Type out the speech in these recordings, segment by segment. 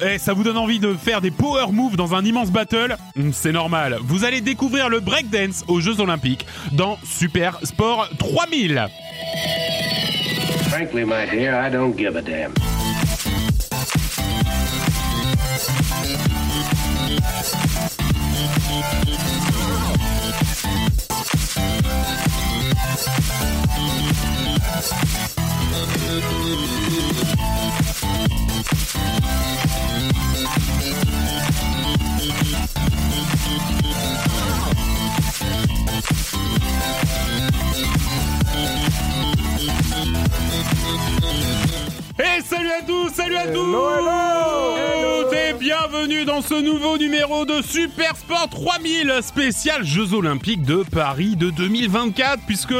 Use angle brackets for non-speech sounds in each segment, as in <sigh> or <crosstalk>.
Et ça vous donne envie de faire des power moves dans un immense battle Hmm, C'est normal. Vous allez découvrir le breakdance aux Jeux Olympiques dans Super Sport 3000. Frankly, my dear, I don't give a damn. Salut à tous, salut à tous Et bienvenue dans ce nouveau numéro de Super Sport 3000 spécial Jeux Olympiques de Paris de 2024 puisque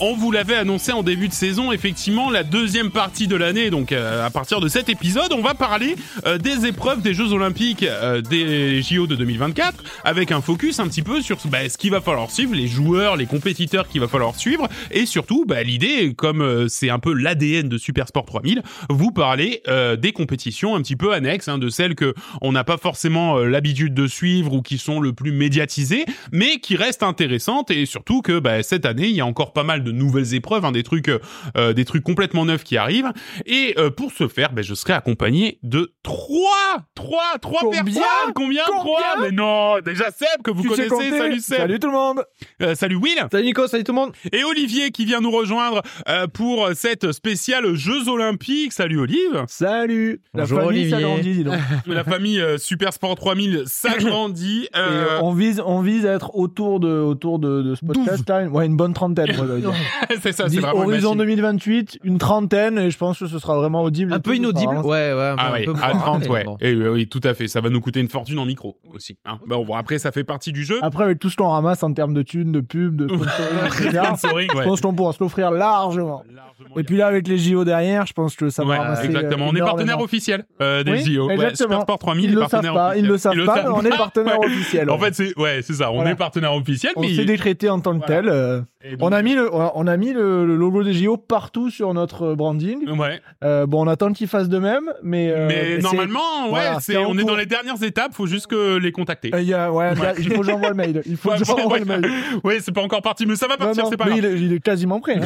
on vous l'avait annoncé en début de saison, effectivement la deuxième partie de l'année, donc euh, à partir de cet épisode, on va parler euh, des épreuves des Jeux Olympiques euh, des JO de 2024 avec un focus un petit peu sur bah, ce qu'il va falloir suivre, les joueurs, les compétiteurs qu'il va falloir suivre et surtout bah, l'idée, comme c'est un peu l'ADN de Super Sport 3000, vous parler euh, des compétitions un petit peu annexes, hein, de celles que on n'a pas forcément euh, l'habitude de suivre ou qui sont le plus médiatisées, mais qui restent intéressantes et surtout que bah, cette année il y a encore pas mal de nouvelles épreuves, hein, des trucs, euh, des trucs complètement neufs qui arrivent. Et euh, pour ce faire, bah, je serai accompagné de trois, trois, trois Combien personnes. Combien, Combien Trois? Mais non, déjà Seb que vous Tu connaissez. Salut Seb. Salut tout le monde Euh, salut Will. Salut Nico, salut tout le monde. Et Olivier qui vient nous rejoindre euh, pour cette spéciale Jeux Olympiques. Salut Olive. Salut La Bonjour, famille Olivier. s'agrandit, dis donc. <laughs> La famille euh, Super Sport 3000 s'agrandit. <coughs> Euh, on vise, on vise à être autour de, autour de, de ce podcast. là, Ouais, une bonne trentaine, moi, <laughs> c'est ça, c'est vraiment Horizon machine. 2028, une trentaine, et je pense que ce sera vraiment audible. Un peu inaudible. Ouais, ouais. Ah peu à 30, ouais. Bon. Et, euh, oui, tout à fait. Ça va nous coûter une fortune en micro aussi. Hein. Bon, bon, après, ça fait partie du jeu. Après, avec tout ce qu'on ramasse en termes de thunes, de pubs, de <laughs> sponsoring, je ouais. pense qu'on pourra se l'offrir largement. Largement, Et puis là, avec les JO derrière, je pense que ça va Ouais, ramasser. exactement. euh, On est partenaire officiel euh, des Oui, JO. Ouais, exactement. Super Sport 3000 Ils le savent pas, ils le savent pas, mais on est partenaire Ouais. officiel. En fait, c'est ouais, c'est ça. On Voilà. est partenaire officiel, on mais s'est décrété en tant que Voilà. tel. euh, donc- On a mis le, on a mis le, le logo des JO partout sur notre branding. Ouais. Euh, bon, on attend qu'ils fassent de même, mais. euh, mais normalement, ouais, voilà, c'est on est dans les dernières étapes. Faut juste que les contacter. Euh, il y a, ouais, il faut que j'envoie le mail. Il faut que j'envoie le mail. ouais, c'est pas encore parti, mais ça va partir, c'est pas grave. il est, il est quasiment prêt. hein.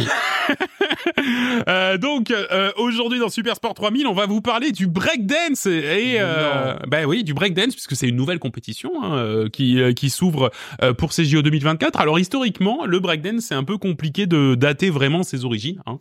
<laughs> Donc aujourd'hui dans Super Sport 3000, on va vous parler du breakdance et ben oui, du breakdance puisque c'est une nouvelle compétition hein, qui qui s'ouvre pour ces JO 2024. Alors historiquement, le breakdance c'est un peu compliqué de dater vraiment ses origines. Hein.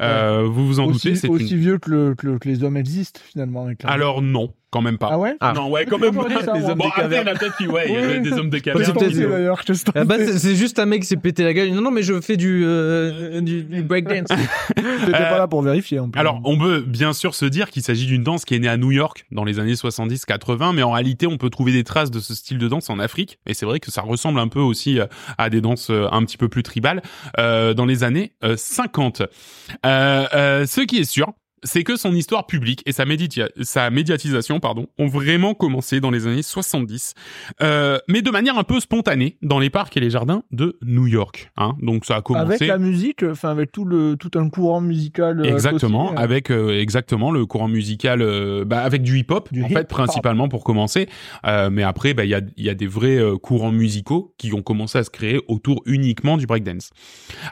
Euh, vous vous en aussi doutez, c'est aussi une... vieux que, le, que, le- que les hommes existent finalement. avec la- Alors non, quand même pas. ah ouais Ah. Non, ouais, quand même Comment pas. ça, Les moi hommes bon, des après, il y en a peut-être qui, ouais, il y a Oui. des hommes de c'est Ah bah, c'est juste un mec qui s'est pété la gueule. Non, non, mais je fais du, euh, du, du breakdance. <laughs> T'étais pas là pour vérifier. en plus. Alors, on peut bien sûr se dire qu'il s'agit d'une danse qui est née à New York dans les années 70-80, mais en réalité, on peut trouver des traces de ce style de danse en Afrique. Et c'est vrai que ça ressemble un peu aussi euh, à des danses euh, un petit peu plus tribales euh, dans les années euh, 50. Euh, euh, ce qui est sûr, c'est que son histoire publique et sa, méditia- sa médiatisation pardon, ont vraiment commencé dans les années 70, euh, mais de manière un peu spontanée dans les parcs et les jardins de New York. Hein. Donc ça a commencé... avec la musique, enfin avec tout le tout un courant musical. euh, Exactement, côté, avec euh, exactement le courant musical, euh, bah, avec du hip-hop en fait hip-hop. principalement pour commencer, Euh, mais après bah, il y a y a des vrais euh, courants musicaux qui ont commencé à se créer autour uniquement du breakdance.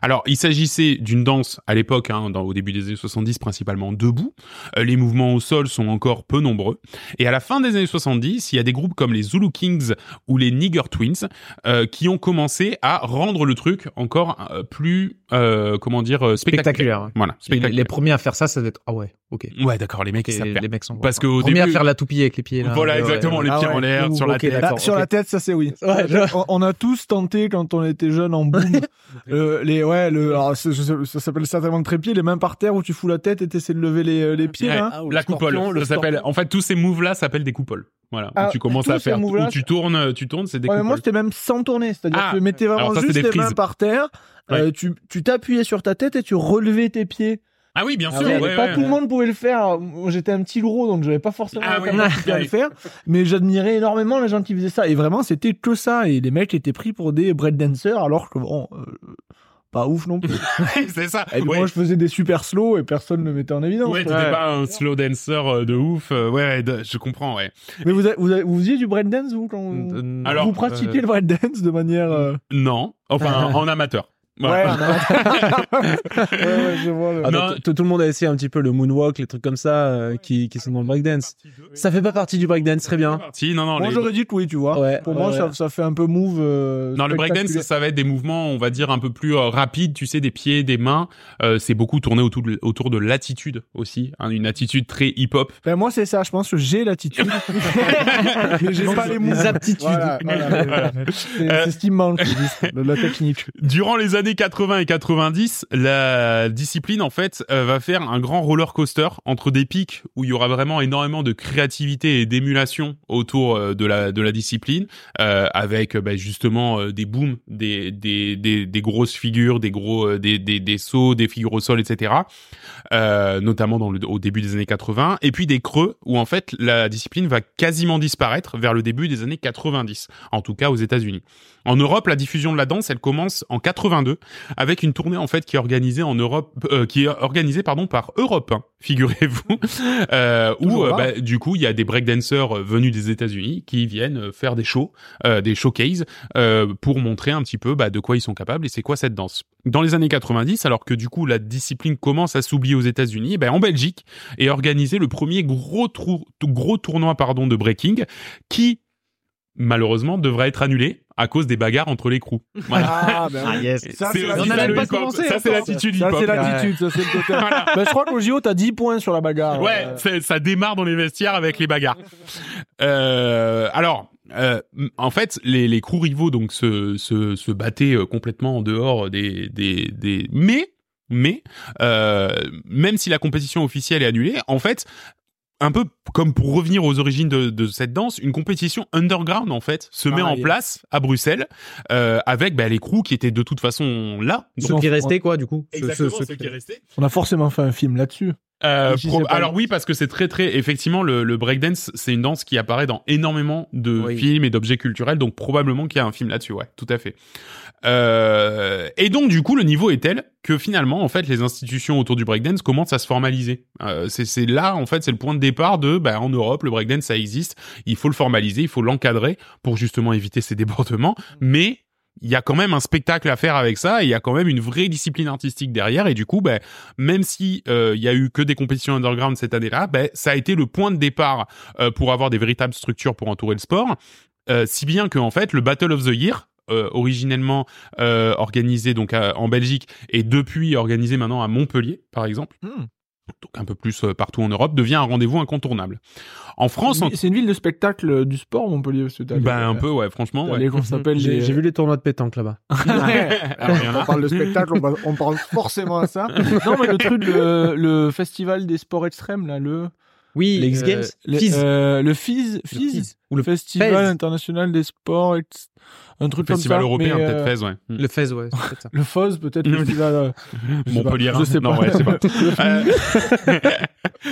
Alors il s'agissait d'une danse à l'époque, hein, au début des années 70 principalement debout. Euh, les mouvements au sol sont encore peu nombreux. Et à la fin des années 70, il y a des groupes comme les Zulu Kings ou les Nigger Twins euh, qui ont commencé à rendre le truc encore euh, plus euh, comment dire spectaculaire. Voilà, Les, spectaculaire. les premiers à faire ça, ça doit être. Ah ouais, ok. Ouais, d'accord, les mecs, ils savent les mecs sont. Parce qu'au Premier à début- faire la toupie avec les pieds. Là. Voilà, Ouais, exactement, ouais. les Ah pieds ouais. en l'air, sur la tête. sur la tête, ça c'est oui. <laughs> Ouais, je- on, on a tous tenté quand on était jeune en boom. <laughs> euh, les ouais, le alors, ça, ça- ça s'appelle certainement le trépied, les mains par terre où tu fous la tête et t'essaies de lever les, euh, les pieds. Ouais, là. Ah, la le coupole, ça s'appelle. En fait, tous ces moves-là s'appellent des coupoles. Voilà, Ah, où tu commences à faire, moves-là, où tu tournes, tu tournes, c'est des Ouais, coupoles. moi c'était même sans tourner, c'est-à-dire Ah, que tu mettais vraiment ça, juste tes mains par terre, euh, tu tu t'appuyais sur ta tête et tu relevais tes pieds. Ah oui, bien Ah sûr. ouais, ouais, pas ouais, tout le monde pouvait le faire. J'étais un petit gros, donc j'avais pas forcément Ah oui. à <laughs> Ouais. le faire. Mais j'admirais énormément les gens qui faisaient ça. Et vraiment, c'était que ça. Et les mecs étaient pris pour des breakdancers, alors que bon, euh, pas ouf non plus. <laughs> c'est ça. Et Ouais. Moi, je faisais des super slow et personne ne me mettait en évidence. Ouais, t'étais pas un slow dancer euh, de ouf. euh, Ouais, de- je comprends, ouais. Mais vous, avez- vous, avez- vous faisiez du breakdance, vous, quand vous, Euh, Alors, vous pratiquiez le breakdance de manière... euh, Non, enfin, <laughs> en amateur. <laughs> Ouais, je vois. le- Ah, tout tout le monde a essayé un petit peu le moonwalk, les trucs comme ça euh, qui, qui sont dans le breakdance. Ça fait pas partie du breakdance, très bien. Si, non, non. Moi, les- j'aurais dit que oui, tu vois. Ouais, Pour moi. Ça, ça fait un peu move. euh, Non, le breakdance, ça va être des mouvements, on va dire, un peu plus euh, rapides, tu sais, des pieds, des mains. Euh, c'est beaucoup tourné autour de, autour de l'attitude aussi, hein, une attitude très hip-hop. Ben, moi, c'est ça. Je pense que j'ai l'attitude. <laughs> mais j'ai pas les moves. Les aptitudes. Voilà, voilà. <laughs> C'est c'est ce qui me manque, de la technique. Durant les années 80 et 90, la discipline, en fait, euh, va faire un grand roller coaster entre des pics où il y aura vraiment énormément de créativité et d'émulation autour euh, de la discipline, euh, avec bah, justement des booms, des, grosses figures, des sauts, des figures au sol, etc. Notamment au début des années 80, et puis des creux où en fait la discipline va quasiment disparaître vers le début des années 90, en tout cas aux États-Unis. En Europe, la diffusion de la danse, elle commence en 82 avec une tournée en fait qui est organisée en Europe, euh, qui est organisée pardon par Europe, hein, figurez-vous, <laughs> euh, où euh, là. bah, du coup il y a des breakdancers euh, venus des États-Unis qui viennent euh, faire des shows, euh, des showcases euh, pour montrer un petit peu bah, de quoi ils sont capables et c'est quoi cette danse. Dans les années 90, alors que du coup la discipline commence à s'oublier aux États-Unis, ben en Belgique est organisé le premier gros trou- gros tournoi pardon de breaking qui malheureusement devrait être annulé à cause des bagarres entre les crews. <laughs> Voilà. Ah, ben oui. yes. Ça, C'est hip-hop. Ça, l'attitude Ça, c'est l'attitude, ça, c'est le côté. <laughs> Ben, je crois qu'au JO, t'as 10 points sur la bagarre. Ouais, Euh, ça démarre dans les vestiaires avec les bagarres. Euh, alors, euh, en fait, les, les crews rivaux donc se, se, se battaient euh, complètement en dehors des des des. Mais mais euh, même si la compétition officielle est annulée, en fait. Un peu comme pour revenir aux origines de, de cette danse, une compétition underground en fait se met Ah, en place à Bruxelles euh, avec bah, les crews qui étaient de toute façon là. Ceux qui restaient, quoi, du coup. Ceux- ceux- ceux qui- restaient. On a forcément fait un film là-dessus. Euh, pas- alors oui, parce que c'est très très effectivement le, le breakdance, c'est une danse qui apparaît dans énormément de Oui. films et d'objets culturels, donc probablement qu'il y a un film là-dessus, ouais, tout à fait. Euh, et donc du coup, le niveau est tel que finalement, en fait, les institutions autour du breakdance commencent à se formaliser. Euh, c'est là, en fait, c'est le point de départ de, bah, en Europe, le breakdance ça existe, il faut le formaliser, il faut l'encadrer pour justement éviter ces débordements, mais il y a quand même un spectacle à faire avec ça, et il y a quand même une vraie discipline artistique derrière, et du coup, ben, même si euh, il y a eu que des compétitions underground cette année-là, ben, ça a été le point de départ pour avoir des véritables structures pour entourer le sport, si bien que en fait, le Battle of the Year, originellement euh, organisé donc à- en Belgique et depuis organisé maintenant à Montpellier, par exemple. Hmm. Donc un peu plus euh, partout en Europe, devient un rendez-vous incontournable. En France. C'est une ville de spectacle euh, du sport, Montpellier. parce que ben un peu, ouais, franchement, ouais. s'appelle J'ai les- vu les tournois de pétanque là-bas. <laughs> Alors, il y en a. on parle de spectacle, on, va- on parle forcément à ça. non, mais le truc, le, le festival des sports extrêmes, là, le. Oui, les X euh, Games. le, Fizz. euh, le FIS, Le FIS, Fizz. ou le Festival international des sports, ex- un truc Festival comme ça. européen, mais, peut-être euh, Fez, ouais. Le Fez, ouais, ça. Le FOS, peut-être, le <laughs> festival. euh, je sais pas. Montpellier. Je sais non, pas. ouais, je sais pas. <laughs>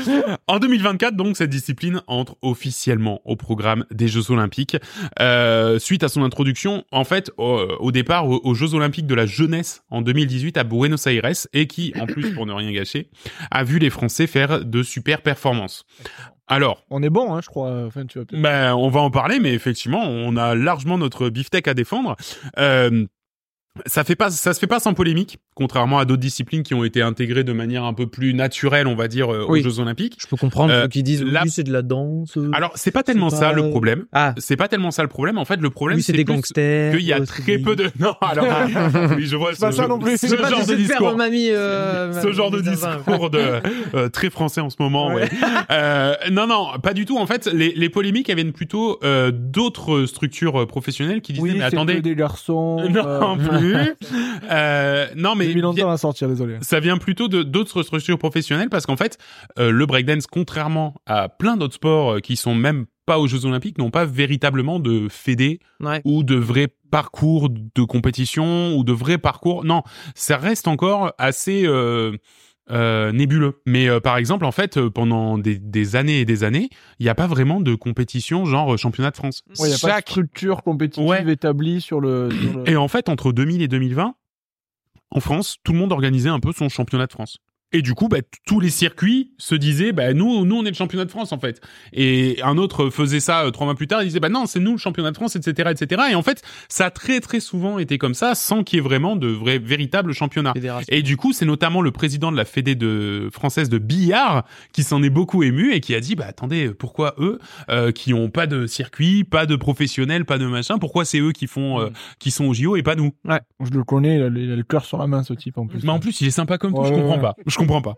Euh, en 2024, donc, cette discipline entre officiellement au programme des Jeux Olympiques. Euh, suite à son introduction, en fait, au, au départ, aux, aux Jeux Olympiques de la jeunesse en 2018 à Buenos Aires, et qui, en plus, pour ne rien gâcher, a vu les Français faire de super performances. Alors, On est bon, hein, je crois. Enfin, tu vas peut-être- ben, on va en parler, mais effectivement, on a largement notre beefsteak à défendre. Euh, ça fait pas, ça se fait pas sans polémique, contrairement à d'autres disciplines qui ont été intégrées de manière un peu plus naturelle, on va dire, euh, Oui. aux Jeux Olympiques. Je peux comprendre Euh, ceux qui disent là- oui, c'est de la danse. euh. Alors, c'est pas tellement ça pas- le problème. Ah, C'est pas tellement ça le problème. En fait, le problème, oui, c'est des gangsters. qu'il y a euh, très peu de. <laughs> Non, alors. <laughs> oui, je vois C'est pas ça non plus. ce pas, genre de discours. mamie, euh, ce genre de discours de euh, très français en ce moment. Ouais. Euh, non, non, pas du tout. En fait, les, les polémiques elles viennent plutôt euh, d'autres structures euh, professionnelles qui disaient Oui, mais attendez, des garçons. non euh, plus. <laughs> Euh, non mais J'ai mis longtemps à sortir, désolé. ça vient plutôt de d'autres structures professionnelles parce qu'en fait, euh, le breakdance, contrairement à plein d'autres sports euh, qui sont même pas aux Jeux Olympiques, n'ont pas véritablement de fédé Ouais. ou de vrais parcours de compétition ou de vrais parcours. Non, ça reste encore assez euh, euh, nébuleux. Mais euh, par exemple, en fait, euh, pendant des, des années et des années, il n'y a pas vraiment de compétition genre championnat de France. Ouais, il n'y a pas de structure compétitive Ouais. établie sur le. <clears throat> sur le- et en fait, entre 2000 et 2020, en France, tout le monde organisait un peu son championnat de France. Et du coup, bah, tous les circuits se disaient, bah, nous, nous, on est le championnat de France, en fait. Et un autre faisait ça euh, trois mois plus tard, il disait, bah non, c'est nous le championnat de France, etc., etc. Et en fait, ça a très, très souvent été comme ça, sans qu'il y ait vraiment de vrais, véritables championnats. Fédération. Et du coup, c'est notamment le président de la Fédé de française de billard qui s'en est beaucoup ému et qui a dit bah attendez, pourquoi eux euh, qui ont pas de circuit, pas de professionnels, pas de machin, pourquoi c'est eux qui font euh, qui sont au JO et pas nous? Je le connais, il a, il a le cœur sur la main, ce type, en plus. Mais en plus, il est sympa comme tout, Ouais, je comprends ouais. pas. Je comprends pas.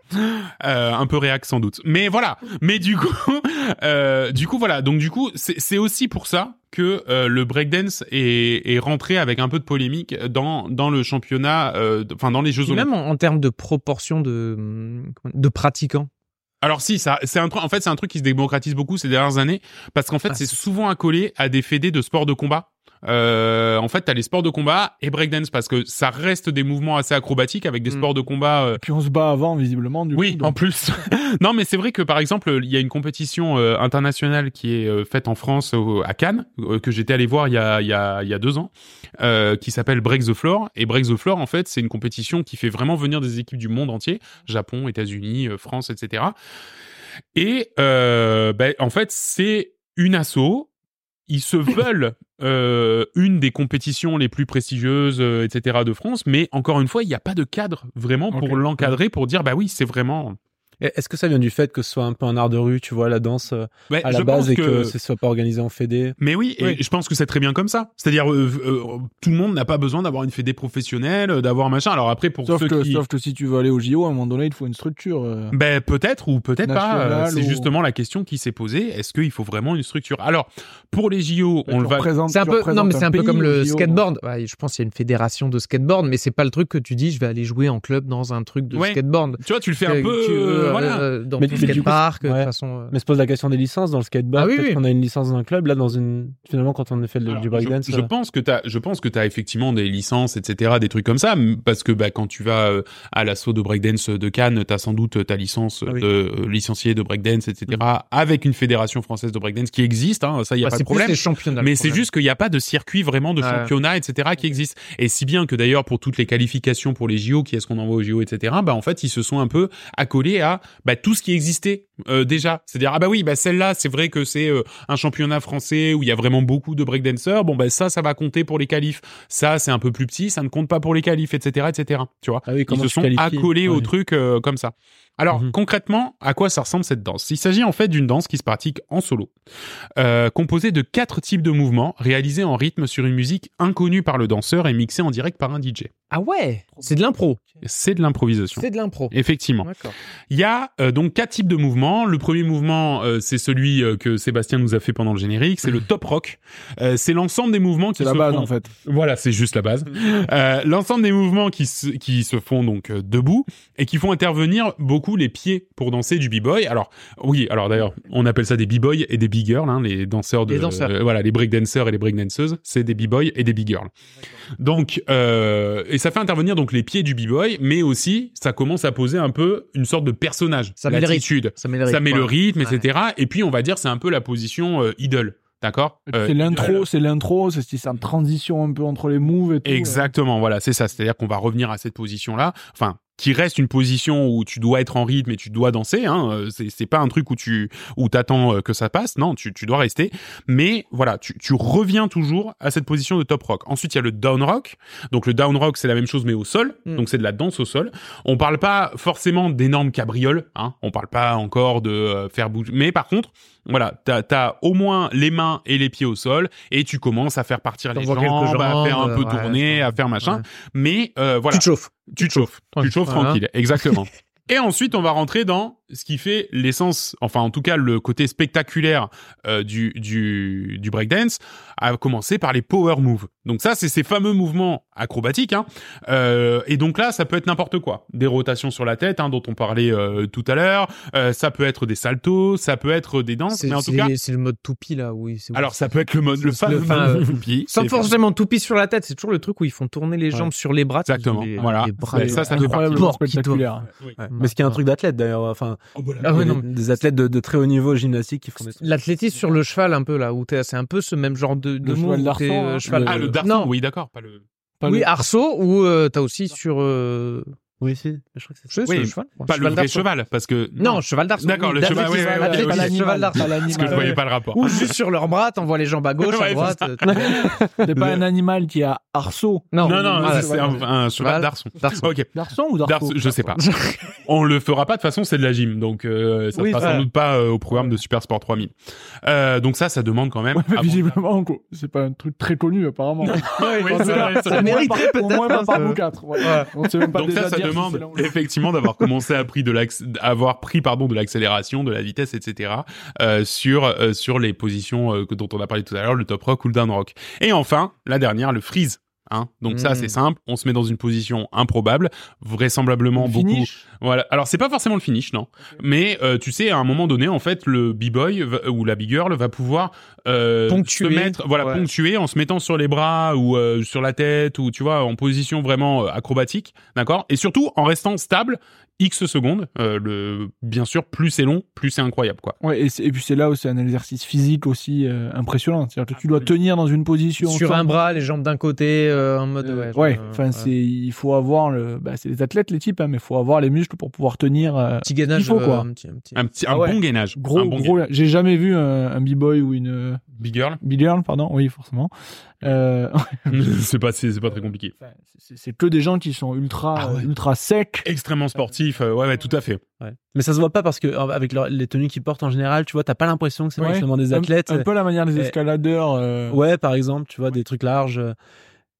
Euh, un peu réac sans doute. Mais voilà. Mais du coup, <laughs> euh, du coup voilà. Donc du coup, c'est aussi pour ça que euh, le breakdance est, est rentré avec un peu de polémique dans dans le championnat, enfin dans les Jeux Olympiques. même en, en termes de proportion de, pratiquants. Alors si, ça, c'est un truc. En fait, c'est un truc qui se démocratise beaucoup ces dernières années parce qu'en fait, Ah, c'est c'est- souvent accolé à des fédés de sports de combat. Euh, en fait, t'as les sports de combat et breakdance parce que ça reste des mouvements assez acrobatiques avec des Mm. sports de combat. euh, Puis on se bat avant, visiblement, du oui, coup. en plus. <laughs> non, mais c'est vrai que par exemple, il y a une compétition euh, internationale qui est euh, faite en France au- à Cannes euh, que j'étais allé voir il y a il y a il y a deux ans, euh, qui s'appelle Break the Floor. Et Break the Floor, en fait, c'est une compétition qui fait vraiment venir des équipes du monde entier, Japon, États-Unis, euh, France, etc. Et euh, ben, en fait, c'est une asso. Ils se <laughs> veulent euh, une des compétitions les plus prestigieuses, euh, etc. de France, mais encore une fois, il n'y a pas de cadre vraiment pour l'encadrer, pour dire bah oui, c'est vraiment. Et Est-ce que ça vient du fait que ce soit un peu un art de rue, tu vois, la danse euh, Ouais, à la base et que, ce soit pas organisé en fédé? Mais oui, et Oui. je pense que c'est très bien comme ça. C'est-à-dire, euh, euh, tout le monde n'a pas besoin d'avoir une fédé professionnelle, d'avoir machin. Alors après, pour Sauf ceux que, qui... sauf que si tu veux aller au JO, à un moment donné, il faut une structure. euh. Ben peut-être ou peut-être pas. C'est ou- justement la question qui s'est posée. Est-ce qu'il faut vraiment une structure? Alors pour les JO, on Tu le va. C'est un peu, non, mais c'est un peu comme le JO, skateboard. Ouais, je pense qu'il y a une fédération de skateboard, mais c'est pas le truc que tu dis, je vais aller jouer en club dans un truc de Ouais. skateboard. Tu vois, tu le fais Que un peu. Euh, voilà. euh, dans Mais- coup, skatepark, de ouais. toute façon. euh. Mais se pose la question des licences dans le skateboard. Ah oui, Peut-être oui. qu'on a une licence dans un club. Là, dans une finalement, quand on fait le, Alors, du breakdance, je, je pense que t'as, je pense que t'as effectivement des licences, etc., des trucs comme ça, parce que bah quand tu vas à l'assaut de breakdance de Cannes, t'as sans doute ta licence Ah oui. de euh, licencié de breakdance, etc., avec une fédération française de breakdance qui existe, hein, ça y a Bah, pas de problème. le Mais c'est juste qu'il n'y a pas de circuit vraiment de championnat, etc., qui existe. Et si bien que d'ailleurs pour toutes les qualifications pour les JO, qui est-ce qu'on envoie aux JO, etc., bah en fait ils se sont un peu accolés à bah, tout ce qui existait euh, déjà. C'est-à-dire ah bah oui, bah celle-là c'est vrai que c'est euh, un championnat français où il y a vraiment beaucoup de breakdancers. Bon bah ça ça va compter pour les qualifs. Ça c'est un peu plus petit, ça ne compte pas pour les qualifs, etc., etc. Tu vois? Ah oui, ils se sont accolés au truc euh, comme ça. Alors Mhm. concrètement, à quoi ça ressemble cette danse? Il s'agit en fait d'une danse qui se pratique en solo, euh, composée de quatre types de mouvements réalisés en rythme sur une musique inconnue par le danseur et mixée en direct par un DJ. Ah ouais, c'est de l'impro. C'est de l'improvisation. C'est de l'impro. Effectivement. D'accord. Il y a euh, donc quatre types de mouvements. Le premier mouvement, euh, c'est celui que Sébastien nous a fait pendant le générique, c'est le top rock. Euh, c'est l'ensemble des mouvements qui C'est la se base, font- en fait. Voilà, c'est juste la base. <laughs> Euh, l'ensemble des mouvements qui se, qui se font donc euh, debout et qui font intervenir beaucoup les pieds pour danser du b-boy. Alors oui, alors d'ailleurs, on appelle ça des b-boys et des big girls, hein, les danseurs de Les danseurs. euh, voilà, les breakdancers et les breakdanceuses, c'est des b-boys et des big girls. Donc euh, et ça fait intervenir donc les pieds du b-boy, mais aussi ça commence à poser un peu une sorte de personnage, Ça met le rythme. Ça met le ça met le rythme, Ouais. etc. Et puis on va dire c'est un peu la position euh, idole, d'accord? Euh, c'est l'intro, c'est l'intro, c'est c'est en transition un peu entre les moves et tout. Exactement, voilà, c'est ça. C'est-à-dire qu'on va revenir à cette position-là. Enfin, qui reste une position où tu dois être en rythme et tu dois danser. Hein. Euh, C'est, c'est pas un truc où tu où t'attends euh, que ça passe. Non, tu, tu dois rester. Mais voilà, tu, tu reviens toujours à cette position de top rock. Ensuite, il y a le down rock. Donc le down rock, c'est la même chose mais au sol. Mm. Donc c'est de la danse au sol. On parle pas forcément d'énormes cabrioles. Hein. On parle pas encore de euh, faire bouger. Mais par contre, voilà, t'as as au moins les mains et les pieds au sol et tu commences à faire partir les quelques jambes, à faire un jambes, peu tourner, ouais. à faire machin. Ouais. Mais euh, voilà, Tu te chauffes. Tu te chauffes, tu te chauffes tranquille, exactement. <laughs> Et ensuite, on va rentrer dans ce qui fait l'essence, enfin en tout cas le côté spectaculaire euh, du, du, du breakdance, à commencer par les power moves. Donc ça, c'est ces fameux mouvements acrobatiques. Hein. Euh, et donc là, ça peut être n'importe quoi. Des rotations sur la tête, hein, dont on parlait euh, tout à l'heure. Euh, ça peut être des saltos, ça peut être des danses. C'est Mais en tout cas, c'est le mode toupie là, oui. c'est- alors ça peut être le mode, le fameux le fin, mode euh, toupie. <laughs> Sans C'est- forcément toupie sur la tête, c'est toujours le truc où ils font tourner les jambes sur les bras. Exactement, les- voilà. les bras, Ben, les- ça, ça fait incroyablement partie. spectaculaire. Ouais. Mais ce qui est un truc d'athlète d'ailleurs. Enfin, Ah il y ouais, a non, des, des athlètes de, de très haut niveau gymnastique qui font des. L'athlétisme sur le cheval un peu là, où t'es- c'est un peu ce même genre de, de Le move cheval où d'arçon, t'es, euh, hein. cheval. Ah, le darçon, oui, d'accord, pas le... Pas Oui, le- arceau ou euh, t'as aussi sur. euh, Oui, si. Je crois que c'est Oui, le cheval. Pas le vrai cheval, parce que. Non, cheval d'arceau. D'accord, le cheval, oui, oui, oui, cheval Parce que je voyais pas le rapport. Ou juste sur leur bras, t'envoies les jambes à gauche, Ouais, à droite. C'est <laughs> pas un animal qui a arceau. Non, Non, non, voilà, c'est un, un cheval d'arçon. d'arceau. Ok. D'arçon ou d'arceau je sais pas. <laughs> On le fera pas de toute façon, c'est de la gym, donc euh, ça voilà. sans doute pas euh, au programme de Super Sport 3000. Euh, donc ça, ça demande quand même. Visiblement, quoi. c'est pas un truc très connu apparemment. <laughs> Oui, c'est vrai, c'est Ça mériterait Au moins peut-être. pas hein, par ça. nous quatre. voilà. On sait même pas Demande effectivement d'avoir <laughs> commencé à pris de avoir pris pardon de l'accélération, de la vitesse, etc. euh, sur euh, sur les positions euh, dont on a parlé tout à l'heure, le top rock ou le down rock. Et enfin, la dernière, le freeze. Hein Donc ça, c'est simple. On se met dans une position improbable, vraisemblablement beaucoup. Voilà. Alors c'est pas forcément le finish, non. Mais euh, tu sais, à un moment donné, en fait, le b-boy va- ou la b-girl va pouvoir euh, Ponctuer. se mettre, voilà, Ouais. ponctuer en se mettant sur les bras ou euh, sur la tête ou tu vois en position vraiment euh, acrobatique, d'accord? Et surtout en restant stable x secondes. Euh, le bien sûr, plus c'est long, plus c'est incroyable, quoi. Ouais, et, c'est- et puis c'est là où c'est un exercice physique aussi euh, impressionnant. C'est-à-dire que tu dois tenir dans une position. Sur un bras, les jambes d'un côté, euh, en mode. Euh, ouais, ouais, enfin ouais. c'est il faut avoir le bah, c'est les athlètes les types hein, mais il faut avoir les muscles pour pouvoir tenir euh, Petit gainage. il faut, quoi. euh, un petit- un petit- Un petit, Ah un ouais. bon gainage, gros un bon gros j'ai jamais vu un, un b-boy ou une euh, big girl. big girl pardon oui forcément euh, <laughs> c'est pas, c'est c'est pas très compliqué. enfin, c'est que des gens qui sont ultra Ah ouais. ultra secs Extrêmement sportif. euh, ouais, ouais, tout à fait. Ouais. Mais ça se voit pas parce que avec leur- les tenues qu'ils portent en général, tu vois, t'as pas l'impression que c'est Ouais. forcément des Un- athlètes. un, peu la manière des escaladeurs euh, Ouais, par exemple, tu vois, des trucs larges.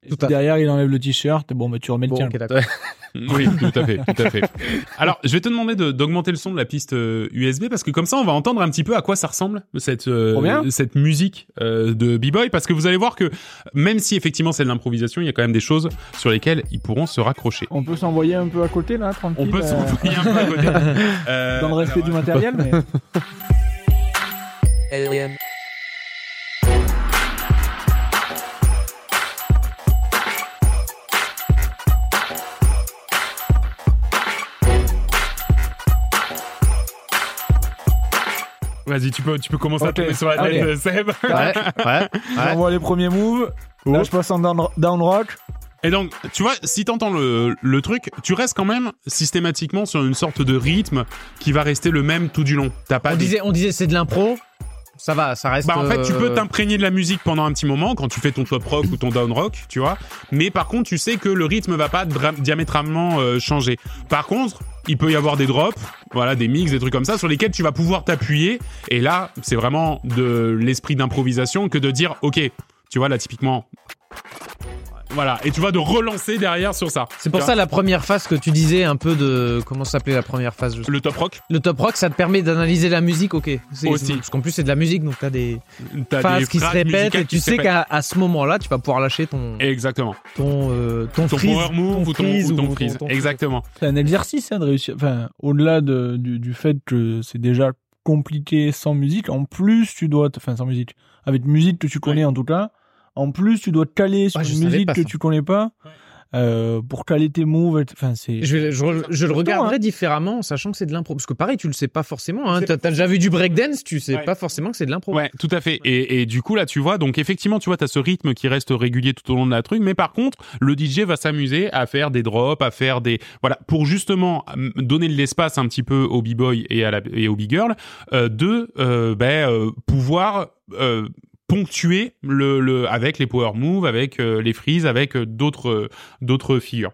tout derrière il enlève le t-shirt et bon bah tu remets le tien ok, d'accord. <laughs> <laughs> Oui, tout à fait, tout à fait. Alors, je vais te demander de- d'augmenter le son de la piste euh, USB parce que comme ça, on va entendre un petit peu à quoi ça ressemble cette euh, cette musique euh, de b-boy parce que vous allez voir que même si effectivement c'est de l'improvisation, il y a quand même des choses sur lesquelles ils pourront se raccrocher. on peut s'envoyer un peu à côté là tranquille On peut euh, s'envoyer un peu à côté. <laughs> Euh, dans le respect alors, du matériel <laughs> mais Vas-y, tu peux tu peux commencer à tomber sur la tête, euh, Seb. Ouais, ouais, <laughs> les premiers moves là je passe en down, down rock Et donc, tu vois, si t'entends le, le truc, tu restes quand même systématiquement sur une sorte de rythme qui va rester le même tout du long. T'as pas On des- disait, on disait c'est de l'impro. Ça va, ça reste. Bah en fait, tu peux euh, t'imprégner de la musique pendant un petit moment quand tu fais ton top rock ou ton down rock, tu vois. Mais par contre, tu sais que le rythme va pas diamétralement euh, changer. Par contre, il peut y avoir des drops, voilà, des mix, des trucs comme ça sur lesquels tu vas pouvoir t'appuyer. Et là, c'est vraiment de l'esprit d'improvisation que de dire, ok, tu vois là typiquement. Voilà, et tu vas de relancer derrière sur ça. C'est pour ça la première phase que tu disais un peu de comment s'appelait la première phase. je le top rock. Le top rock, ça te permet d'analyser la musique, ok. C'est- Aussi. Parce qu'en plus, c'est de la musique, donc t'as des phases des qui se répètent et tu sais qu'à à ce moment-là, tu vas pouvoir lâcher ton Exactement. ton euh, ton, Ton freeze, power move ou ton, freeze ou ton ou freeze. ton- Exactement. C'est un exercice hein, de réussir. Enfin, au-delà de, du, du fait que c'est déjà compliqué sans musique, en plus tu dois, te- enfin sans musique, avec musique que tu connais en tout cas, en plus tu dois te caler sur Ouais, une musique que ça. tu connais pas, euh, pour caler tes moves. et- Enfin c'est. Je, le regarderai hein. différemment en sachant que c'est de l'impro. Parce que pareil, tu le sais pas forcément. Hein. T'as déjà vu du breakdance, tu sais Ouais. pas forcément que c'est de l'impro. Ouais, tout à fait. Et, et du coup, là, tu vois, donc effectivement, tu vois, t'as ce rythme qui reste régulier tout au long de la truc, mais par contre, le DJ va s'amuser à faire des drops, à faire des... Voilà, pour justement donner de l'espace un petit peu au b-boy et, à la, et au b-girl, euh, de euh, ben, euh, pouvoir... euh, ponctuer le, le avec les power moves avec euh, les freeze avec euh, d'autres euh, d'autres figures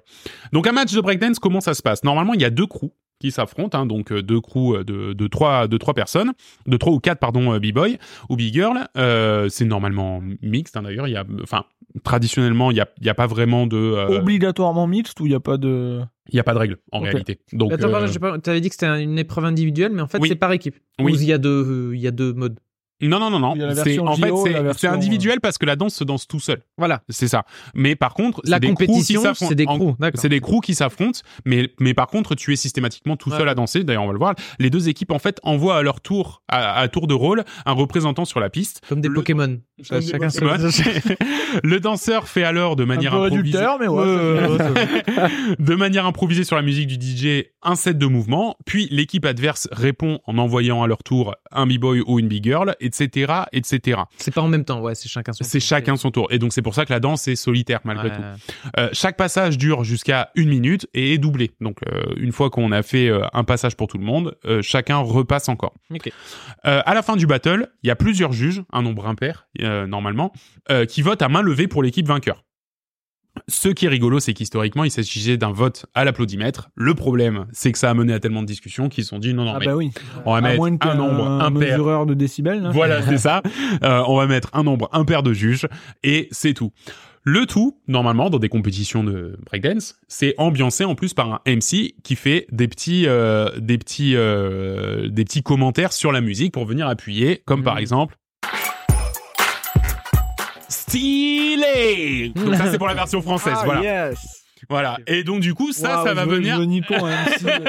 donc un match de breakdance comment ça se passe? Normalement il y a deux crews qui s'affrontent hein, donc deux crews de, de trois de trois personnes de trois ou quatre pardon b-boy ou b-girl euh, c'est normalement mixte hein, d'ailleurs il y a enfin traditionnellement il y a il y a pas vraiment de euh, Obligatoirement mixte ou il y a pas de. il y a pas de règle en réalité donc euh, pas- t'avais dit que c'était une épreuve individuelle, mais en fait, Oui. c'est par équipe. Oui. Ou il y a deux, euh, il y a deux modes. Non non non non c'est en fait c'est individuel parce que la danse se danse tout seul Voilà. c'est ça mais par contre La c'est des compétition, s'affrontent. c'est des crews. C'est des crews qui s'affrontent, mais, mais par contre, tu es systématiquement tout seul à danser. D'ailleurs, on va le voir. Les deux équipes, en fait, envoient à leur tour, à, à tour de rôle, un représentant sur la piste. Comme des Le- Pokémon. Comme des Chacun Pokémon. <laughs> le danseur fait alors de Un manière peu improvisée, mais ouais. <laughs> de manière improvisée sur la musique du DJ un set de mouvements, puis l'équipe adverse répond en envoyant à leur tour un b-boy ou une b-girl, etc., etc. C'est pas en même temps, ouais, c'est chacun son C'est chacun son tour. Et donc c'est pour ça que la danse est solitaire malgré Ouais. tout. Euh, chaque passage dure jusqu'à une minute et est doublé. Donc euh, une fois qu'on a fait euh, un passage pour tout le monde, chacun repasse encore. Ok. Euh, à la fin du battle, il y a plusieurs juges, un nombre impair normalement, qui votent à main levée pour l'équipe vainqueur. Ce qui est rigolo, c'est qu'historiquement, il s'agissait d'un vote à l'applaudimètre. Le problème, c'est que ça a mené à tellement de discussions qu'ils se sont dit non, non, Ah mais bah oui. on va À mettre moins un nombre un impair mesureur de décibels. hein. voilà, c'est <laughs> ça. Euh, on va mettre un nombre impair de juges et c'est tout. Le tout, normalement, dans des compétitions de breakdance, c'est ambiancé en plus par un MC qui fait des petits, euh, des petits, euh, des petits commentaires sur la musique pour venir appuyer, comme par Mhm. exemple. Stylé. Donc ça c'est pour la version française, Ah, voilà, yes. voilà. Et donc du coup ça, Waouh, ça va veux- venir. Nico, hein, <laughs>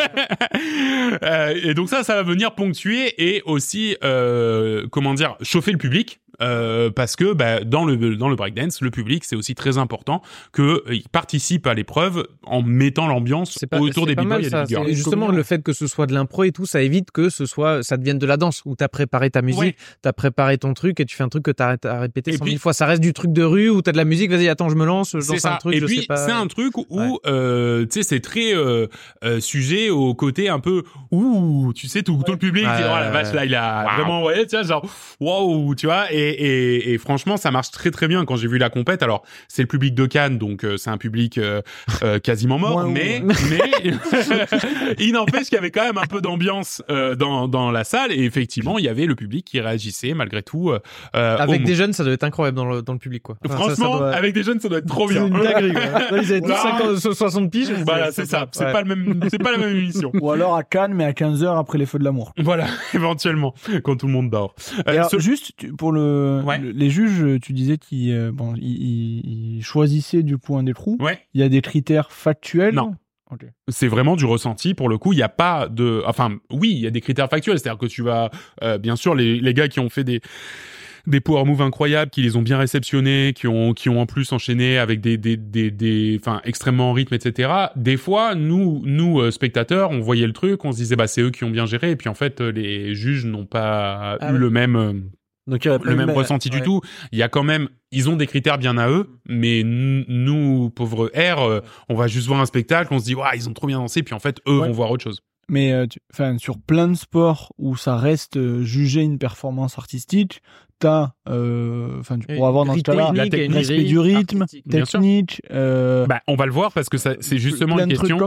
Euh, et donc ça, ça va venir ponctuer et aussi, euh, comment dire, chauffer le public. Euh, parce que bah, dans le dans le breakdance, le public c'est aussi très important que euh, il participe à l'épreuve en mettant l'ambiance autour c'est des mal et ça. des girls. Justement, le fait que ce soit de l'impro et tout, ça évite que ce soit, ça devienne de la danse où t'as préparé ta musique, Ouais. t'as préparé ton truc et tu fais un truc que t'as à répéter Et cent puis- mille fois. Ça reste du truc de rue où t'as de la musique. Vas-y, attends, je me lance, je lance ça. un truc, et je puis c'est un truc où Ouais. euh, tu sais c'est très euh, euh, sujet au côté un peu ouh tu sais tout, tout le public Ouais, dit, oh la ouais, vache ouais. là il a Waouh. vraiment envoyé tu vois genre waouh tu vois et, et, et franchement ça marche très très bien quand j'ai vu la compète alors c'est le public de Cannes donc euh, c'est un public euh, euh, quasiment mort Moins mais ou- mais <laughs> il n'empêche qu'il y avait quand même un peu d'ambiance euh, dans dans la salle et effectivement il y avait le public qui réagissait malgré tout euh, euh, Avec des jeunes, ça doit être incroyable dans le, dans le public, quoi. Enfin, ça- ça Franchement, doit- avec des jeunes, ça doit être trop c'est bien. une dinguerie, quoi. <laughs> Là, Ils avaient tous Waouh. 50, 60 piges. Voilà, c'est ça. C'est Ouais. pas le même, c'est pas la même émission. Ou alors à Cannes, mais à 15h après les feux de l'amour. Voilà, <laughs> éventuellement, quand tout le monde dort. Euh, Et alors, ce- juste pour le, Ouais. le- les juges, tu disais qu'ils euh, bon, ils, ils- ils choisissaient du coup un des trous. Ouais, Il y a des critères factuels. Non. C'est vraiment du ressenti. Pour le coup, il n'y a pas de, enfin, oui, il y a des critères factuels. C'est-à-dire que tu vas, euh, bien sûr, les, les gars qui ont fait des des power moves incroyables, qui les ont bien réceptionnés, qui ont qui ont en plus enchaîné avec des des des des, enfin, extrêmement en rythme, etc. Des fois, nous nous euh, spectateurs, on voyait le truc, on se disait bah c'est eux qui ont bien géré, et puis en fait, euh, les juges n'ont pas Ah eu ouais. le même euh, Donc il y a le même ressenti du tout. Il y a quand même, ils ont des critères bien à eux, mais nous, pauvres R, euh, on va juste voir un spectacle, on se dit, waouh, ils ont trop bien dansé, puis en fait, eux Ouais. vont voir autre chose. Mais euh, tu- sur plein de sports où ça reste euh, jugé une performance artistique, t'as, euh, enfin, tu pourras avoir dans ce cas-là grille du rythme, technique, euh, Bah, on va le voir parce que ça, c'est justement plein une question.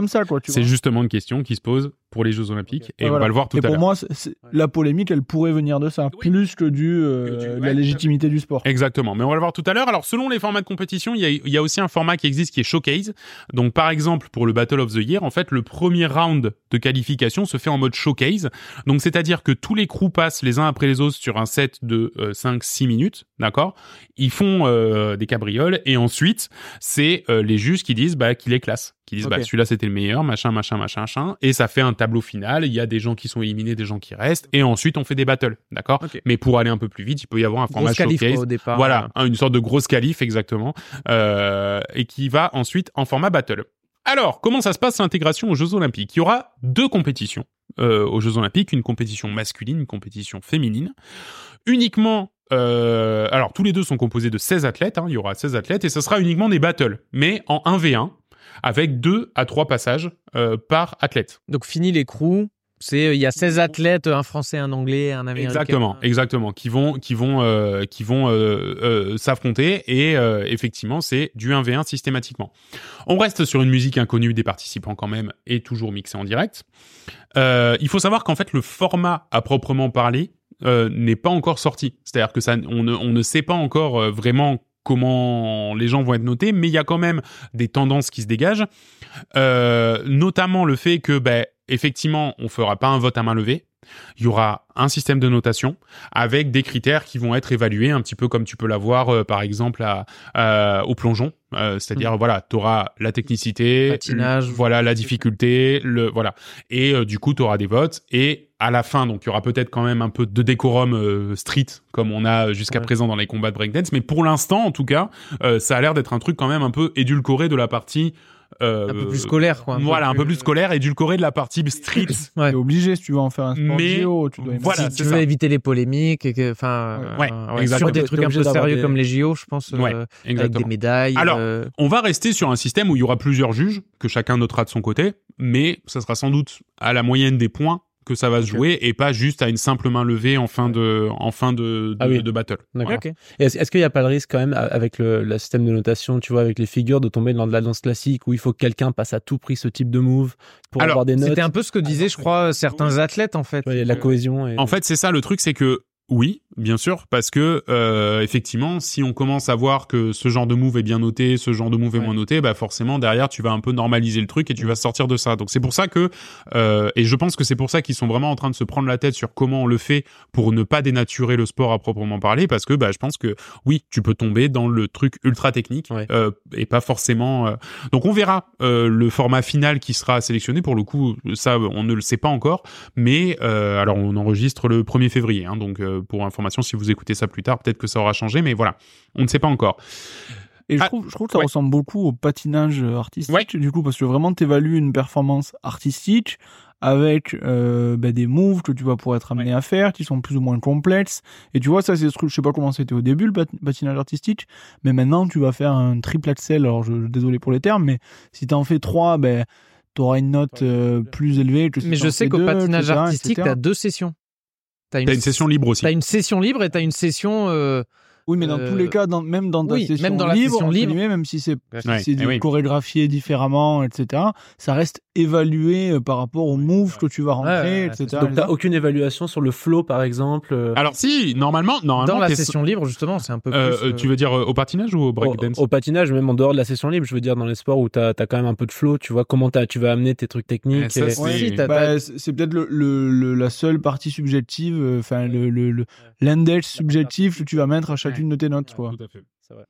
C'est justement une question qui se pose pour les Jeux Olympiques, et on voilà. va le voir tout Et à pour l'heure. moi, c'est- c'est- la polémique, elle pourrait venir de ça, Oui. plus que du euh, Que du- de ouais, la légitimité du sport. Exactement, mais on va le voir tout à l'heure. Alors, selon les formats de compétition, il y a, il y a aussi un format qui existe qui est showcase. Donc, par exemple, pour le Battle of the Year, en fait, le premier round de qualification se fait en mode showcase. Donc, c'est-à-dire que tous les crews passent les uns après les autres sur un set de 5-6 minutes, d'accord? Ils font euh, des cabrioles et ensuite, c'est euh, les juges qui disent bah, qu'il est classe, qui disent bah celui-là c'était le meilleur, machin, machin, machin, machin, et ça fait un tableau final. Il y a des gens qui sont éliminés, des gens qui restent, et ensuite on fait des battles, d'accord? Mais pour aller un peu plus vite, il peut y avoir un format showcase. quoi, au départ. Voilà, hein, une sorte de grosse qualif exactement, euh, et qui va ensuite en format battle. Alors, comment ça se passe l'intégration aux Jeux Olympiques? Il y aura deux compétitions euh, aux Jeux Olympiques, une compétition masculine, une compétition féminine. Uniquement, euh, alors tous les deux sont composés de 16 athlètes, hein, il y aura 16 athlètes, et ce sera uniquement des battles, mais en 1v1, avec deux à trois passages euh, par athlète. Donc, fini les crews. C'est, il y a 16 athlètes, un français, un anglais, un américain. Exactement, exactement, qui vont, qui vont, euh, qui vont euh, euh, s'affronter et euh, effectivement c'est du 1v1 systématiquement. On reste sur une musique inconnue des participants quand même et toujours mixée en direct. Euh, il faut savoir qu'en fait le format à proprement parler euh, n'est pas encore sorti, c'est-à-dire que ça, on ne, on ne sait pas encore euh, vraiment comment les gens vont être notés, mais il y a quand même des tendances qui se dégagent, Euh, notamment le fait que, ben, effectivement, on fera pas un vote à main levée. Il y aura un système de notation avec des critères qui vont être évalués un petit peu comme tu peux l'avoir euh, par exemple à, au plongeon Euh, c'est-à-dire voilà tu auras la technicité Patinage. le- voilà la difficulté le voilà et euh, du coup tu auras des votes et à la fin donc il y aura peut-être quand même un peu de décorum street comme on a jusqu'à Ouais. présent dans les combats de breakdance mais pour l'instant en tout cas ça a l'air d'être un truc quand même un peu édulcoré de la partie euh, Un peu plus scolaire, quoi. un peu voilà, un peu plus- scolaire, édulcoré de la partie street. <coughs> Ouais. T'es obligé si tu veux en faire un sport Mais JO, tu dois voilà, si tu veux ça. éviter les polémiques, et que, enfin, Ouais, euh, sur des trucs un peu sérieux des- comme les JO, je pense, Ouais, euh, avec des médailles. Alors, euh, On va rester sur un système où il y aura plusieurs juges, que chacun notera de son côté, mais ça sera sans doute à la moyenne des points que ça va se jouer et pas juste à une simple main levée en fin de, en fin de, de, Ah oui. de battle. D'accord. Et Est-ce est-ce qu'il n'y a pas le risque quand même avec le, le système de notation, tu vois, avec les figures, de tomber dans de la danse classique où il faut que quelqu'un passe à tout prix ce type de move pour Alors, avoir des notes? C'était un peu ce que disaient, je crois, certains athlètes, en fait. La cohésion. Et... En fait, c'est ça le truc, c'est que oui, bien sûr, parce que euh, effectivement, si on commence à voir que ce genre de move est bien noté, ce genre de move est Ouais. moins noté, bah forcément derrière tu vas un peu normaliser le truc et tu vas sortir de ça. Donc c'est pour ça que euh, et je pense que c'est pour ça qu'ils sont vraiment en train de se prendre la tête sur comment on le fait pour ne pas dénaturer le sport à proprement parler, parce que bah je pense que oui, tu peux tomber dans le truc ultra technique Ouais. euh, et pas forcément. euh, Donc on verra euh, le format final qui sera sélectionné. Pour le coup, ça on ne le sait pas encore, mais euh, alors on enregistre le 1er février, hein, donc euh, pour information, si vous écoutez ça plus tard, peut-être que ça aura changé, mais voilà, on ne sait pas encore. Et je Ah, trouve, je trouve que ça ouais. ressemble beaucoup au patinage artistique, Ouais. du coup, parce que vraiment, t'évalues une performance artistique avec euh, ben, des moves que tu vas pouvoir être amené à faire, qui sont plus ou moins complexes. Et tu vois, ça, c'est ce truc, je sais pas comment c'était au début, le pat- patinage artistique, mais maintenant, tu vas faire un triple axel, alors je, désolé pour les termes, mais si t'en fais trois, ben, t'auras une note euh, plus élevée que si Mais je sais qu'au patinage etc., artistique, etc. t'as deux sessions. T'as une session libre aussi. T'as une session libre et t'as une session. Euh, Oui, mais dans Euh, tous les cas, dans, même dans ta oui, session même dans libre, même si c'est si eh oui. chorégraphié différemment, etc., ça reste évalué euh, par rapport au move que tu vas rentrer, etc. Donc t'as aucune évaluation sur le flow, par exemple. euh, Alors si, normalement, normalement, dans la session libre, justement, c'est un peu euh, plus. euh, tu veux dire euh, au patinage ou au au, breakdance au patinage, même en dehors de la session libre, je veux dire dans les sports où t'as as quand même un peu de flow, tu vois comment tu vas amener tes trucs techniques. Eh, ça, et- c'est- Ouais, Si, t'as- bah, c'est peut-être le, le- le- la seule partie subjective, euh, enfin le le- le- l'index subjectif que tu vas mettre à chacune de tes notes, quoi. Tout à fait. C'est vrai.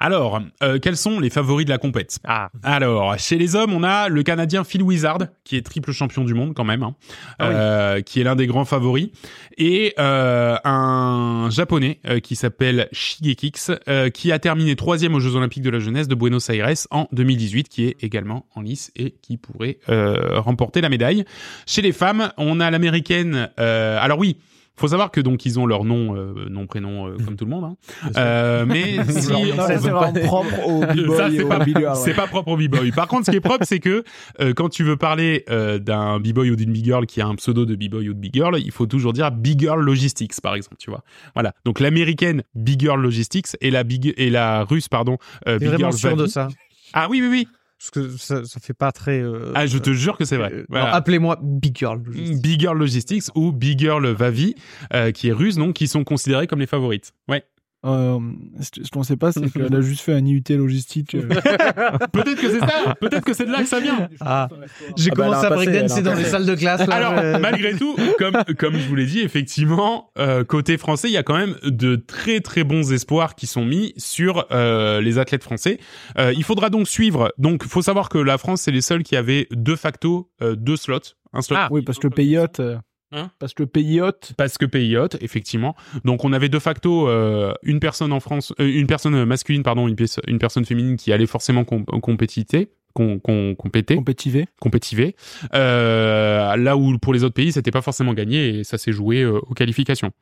Alors, euh, quels sont les favoris de la compète? Ah, Alors, chez les hommes, on a le Canadien Phil Wizard, qui est triple champion du monde quand même, hein, Ah oui. euh, qui est l'un des grands favoris, et euh, un Japonais euh, qui s'appelle Shigekix, euh, qui a terminé troisième aux Jeux Olympiques de la jeunesse de Buenos Aires en 2018, qui est également en lice et qui pourrait euh, remporter la médaille. Chez les femmes, on a l'américaine. euh, alors oui. Faut savoir que donc ils ont leur nom, euh, nom prénom euh, comme tout le monde. Hein. Euh, mais <laughs> si <laughs> ça, c'est vraiment propre au b-boy c'est au pas, b-girl, c'est ouais. pas propre au b-boy. Par contre, ce qui est propre, c'est que euh, quand tu veux parler euh, d'un b-boy ou d'une b-girl qui a un pseudo de b-boy ou de b-girl, il faut toujours dire b-girl logistics, par exemple, tu vois. Voilà. Donc l'américaine b-girl logistics et la big et la russe, pardon, euh, t'es vraiment b-girl sûr de ça? Ah oui, oui, oui. Parce que ça, ça fait pas très. euh, Ah, je te jure que c'est vrai. euh, Voilà. Appelez-moi Big Girl. juste. Big Girl Logistics ou Big Girl Vavi, euh, qui est russe, donc qui sont considérés comme les favorites. Ouais. Euh, ce qu'on sait pas, c'est qu'elle a juste fait un IUT logistique. euh. <laughs> Peut-être que c'est ça. Peut-être que c'est de là que ça vient. Ah, j'ai Ah bah, commencé un à breakdancer dans des passé. salles de classe. Là, Alors, je- malgré tout, comme, comme je vous l'ai dit, effectivement, euh, côté français, il y a quand même de très très bons espoirs qui sont mis sur euh, les athlètes français. Euh, il faudra donc suivre. Donc, faut savoir que la France, c'est les seuls qui avaient de facto euh, deux slots. Un slot. Ah. oui, parce que Payotte, euh, Hein parce que Payotte, Parce que pays hôte, effectivement. Donc on avait de facto euh, une personne en France, euh, une personne masculine, pardon, une, pièce- une personne féminine qui allait forcément com compétiter, com com compéter, compétivé. compétiver. Euh, là où pour les autres pays, c'était pas forcément gagné et ça s'est joué euh, aux qualifications.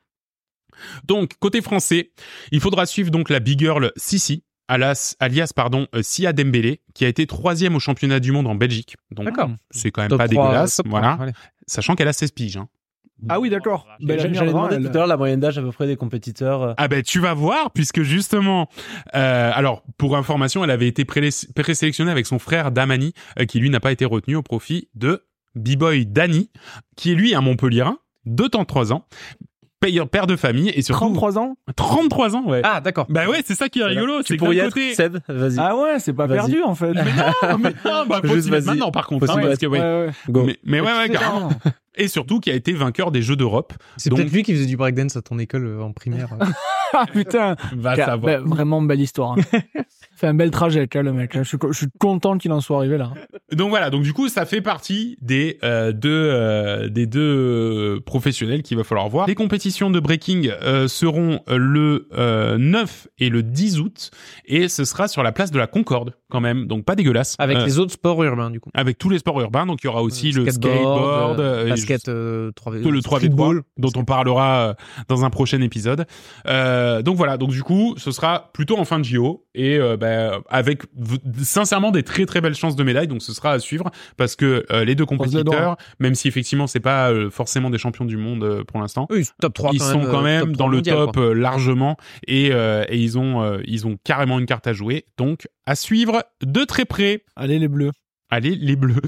Donc côté français, il faudra suivre donc la big girl Sissi. Alias, alias pardon, Sia Dembélé, qui a été troisième au championnat du monde en Belgique. Donc D'accord. c'est quand même Top pas 3, dégueulasse, top 3, voilà. Sachant qu'elle a 16 piges. Hein. Ah oui, d'accord. Ben, J'allais demander elle. tout à l'heure la moyenne d'âge à peu près des compétiteurs. euh, Ah ben tu vas voir puisque justement euh, alors pour information elle avait été présélectionnée avec son frère Damani euh, qui lui n'a pas été retenu au profit de B-boy Dani qui est lui un Montpellierin de 33 ans père de famille et surtout 33 ans? 33 ans ouais. Ah, d'accord. Bah ouais c'est ça qui est rigolo Tu c'est pourrais y être, côté Seb Vas-y. Ah ouais, c'est pas perdu en fait. mais non mais non bah faut <laughs> Juste s'y mettre vas-y. maintenant par contre hein, parce que ouais. ouais. Go. mais, mais ouais ouais carrément. <laughs> et surtout qui a été vainqueur des Jeux d'Europe. C'est Donc- peut-être lui qui faisait du breakdance à ton école euh, en primaire. <laughs> Ah putain Va savoir. bah, Vraiment belle histoire. hein. <laughs> fait un bel trajet, vois, le mec. hein. Je suis, co- je suis content qu'il en soit arrivé là. Donc voilà, donc du coup, ça fait partie des euh, deux euh, des deux euh, professionnels qu'il va falloir voir. Les compétitions de breaking euh, seront le euh, 9 et le 10 août et ce sera sur la place de la Concorde quand même, donc pas dégueulasse. Avec Euh, les autres sports urbains, du coup. avec tous les sports urbains, donc il y aura aussi le Skateboard, skateboard, basket, euh, 3 que le 3v3 dont on parlera euh, dans un prochain épisode. Euh, donc voilà, donc du coup, ce sera plutôt en fin de JO et euh, bah, avec sincèrement des très très belles chances de médaille. Donc ce sera à suivre parce que euh, les deux compétiteurs, même si effectivement c'est pas euh, forcément des champions du monde euh, pour l'instant. Oui, top 3 Ils quand sont même, quand même dans 3 le top quoi. largement et, euh, et ils ont euh, ils ont carrément une carte à jouer. Donc à suivre de très près. Allez les bleus. Allez les bleus.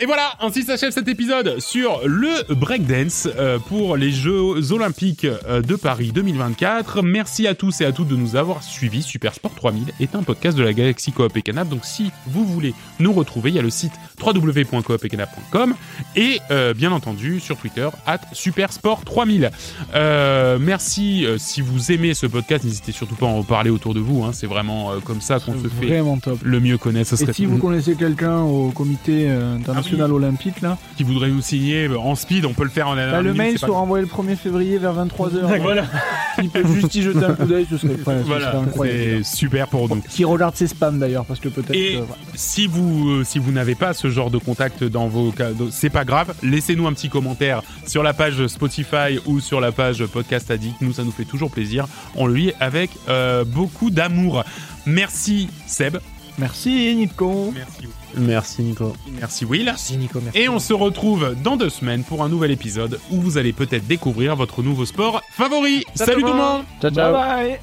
Et voilà, ainsi s'achève cet épisode sur le breakdance euh, pour les Jeux olympiques euh, de Paris 2024. Merci à tous et à toutes de nous avoir suivis. Super Sport 3000 est un podcast de la galaxie Coop et Canap. Donc si vous voulez nous retrouver, il y a le site www.coopetcanap.com et euh, bien entendu sur Twitter at Supersport 3000. Euh, merci euh, si vous aimez ce podcast, n'hésitez surtout pas à en parler autour de vous. hein. C'est vraiment euh, comme ça qu'on se fait top. le mieux connaître. Ce Et si vous connaissez quelqu'un au comité euh, international olympique là, qui voudrait nous signer en speed, on peut le faire en bah, le mail sera envoyé le 1er février vers 23h. Voilà, Il peut juste y jeter un coup d'œil, ce serait, ouais, ce voilà serait c'est super pour nous. Qui regarde ses spams d'ailleurs, parce que peut-être. Et si vous euh, si vous n'avez pas ce genre de contact dans vos cas, c'est pas grave. Laissez-nous un petit commentaire sur la page Spotify ou sur la page Podcast Addict. Nous, ça nous fait toujours plaisir. On le lit avec euh, beaucoup d'amour. Merci Seb. Merci Nico. Merci. Merci Nico. Merci Will. Merci Nico, merci. Et on se retrouve dans deux semaines pour un nouvel épisode où vous allez peut-être découvrir votre nouveau sport favori. Ciao, Salut tout le monde. monde Ciao, Bye ciao. bye.